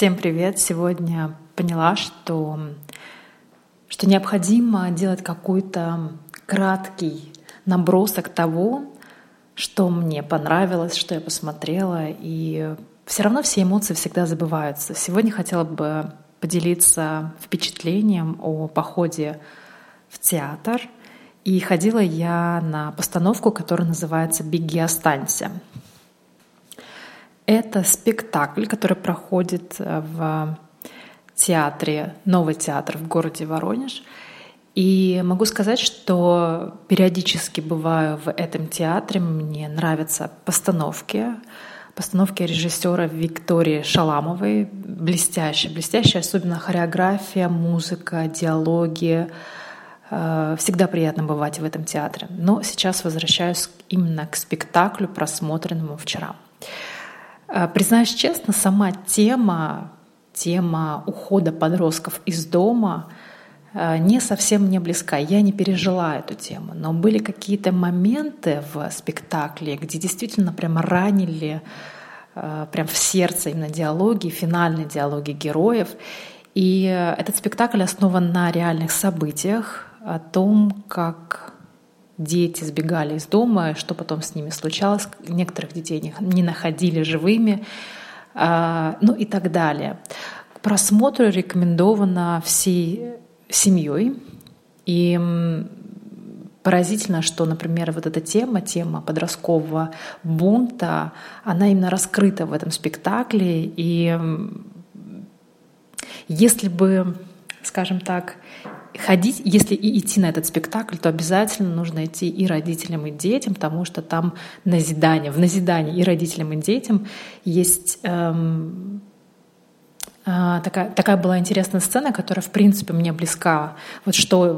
Всем привет! Сегодня поняла, что, что необходимо делать какой-то краткий набросок того, что мне понравилось, что я посмотрела, и все равно все эмоции всегда забываются. Сегодня хотела бы поделиться впечатлением о походе в театр. И ходила я на постановку, которая называется «Беги, останься». Это спектакль, который проходит э, в театре, новый театр в городе Воронеж. И могу сказать, что периодически бываю в этом театре, мне нравятся постановки, постановки режиссера Виктории Шаламовой, блестящая, блестящая, особенно хореография, музыка, диалоги. Э, всегда приятно бывать в этом театре. Но сейчас возвращаюсь именно к спектаклю, просмотренному вчера. Э, признаюсь честно, сама тема, тема ухода подростков из дома э, не совсем мне близка. Я не пережила эту тему. Но были какие-то моменты в спектакле, где действительно прямо ранили э, прям в сердце именно диалоги, финальные диалоги героев. И этот спектакль основан на реальных событиях, о том, как дети сбегали из дома, что потом с ними случалось. Некоторых детей не находили живыми, а, ну и так далее. К просмотру рекомендовано всей семьей. И поразительно, что, например, вот эта тема, тема подросткового бунта, она именно раскрыта в этом спектакле. И если бы, скажем так, ходить, если и идти на этот спектакль, то обязательно нужно идти и родителям, и детям, потому что там назидание, в назидании и родителям, и детям есть эм, э, такая, такая была интересная сцена, которая, в принципе, мне близка. Вот что,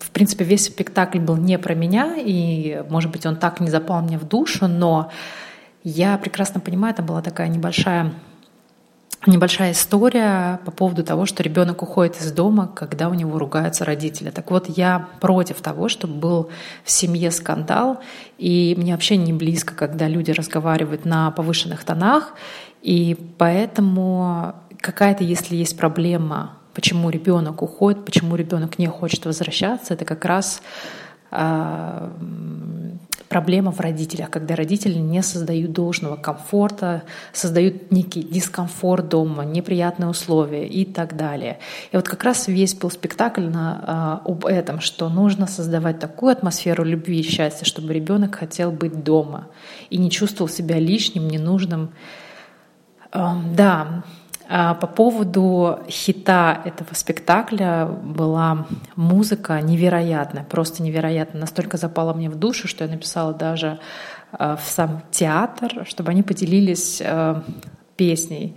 в принципе, весь спектакль был не про меня, и, может быть, он так не запал мне в душу, но я прекрасно понимаю, это была такая небольшая небольшая история по поводу того, что ребенок уходит из дома, когда у него ругаются родители. Так вот, я против того, чтобы был в семье скандал, и мне вообще не близко, когда люди разговаривают на повышенных тонах, и поэтому какая-то, если есть проблема, почему ребенок уходит, почему ребенок не хочет возвращаться, это как раз проблема в родителях, когда родители не создают должного комфорта, создают некий дискомфорт дома, неприятные условия и так далее. И вот как раз весь был спектакль на, э, об этом, что нужно создавать такую атмосферу любви и счастья, чтобы ребенок хотел быть дома и не чувствовал себя лишним, ненужным. Э, да, а по поводу хита этого спектакля была музыка невероятная, просто невероятная. Настолько запала мне в душу, что я написала даже э, в сам театр, чтобы они поделились э, песней.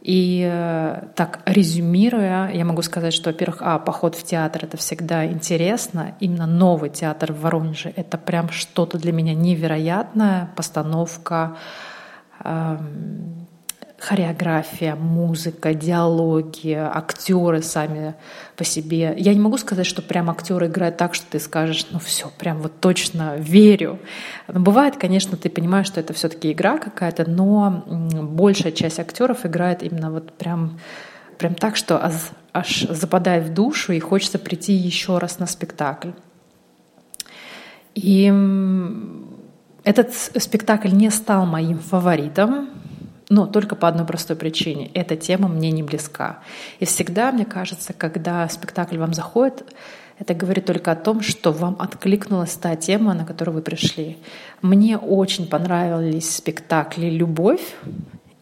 И э, так резюмируя, я могу сказать, что, во-первых, а, поход в театр — это всегда интересно. Именно новый театр в Воронеже — это прям что-то для меня невероятное. Постановка, эм, хореография, музыка, диалоги, актеры сами по себе. Я не могу сказать, что прям актеры играют так, что ты скажешь, ну все, прям вот точно верю. Но бывает, конечно, ты понимаешь, что это все-таки игра какая-то, но большая часть актеров играет именно вот прям, прям так, что аж, аж западает в душу и хочется прийти еще раз на спектакль. И этот спектакль не стал моим фаворитом, но только по одной простой причине. Эта тема мне не близка. И всегда, мне кажется, когда спектакль вам заходит, это говорит только о том, что вам откликнулась та тема, на которую вы пришли. Мне очень понравились спектакли «Любовь»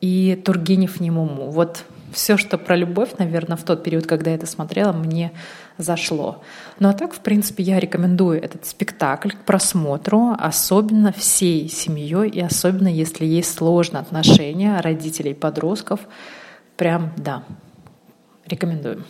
и «Тургенев Немуму». Вот все, что про любовь, наверное, в тот период, когда я это смотрела, мне зашло. Ну а так, в принципе, я рекомендую этот спектакль к просмотру, особенно всей семьей, и особенно если есть сложные отношения родителей и подростков. Прям да, рекомендую.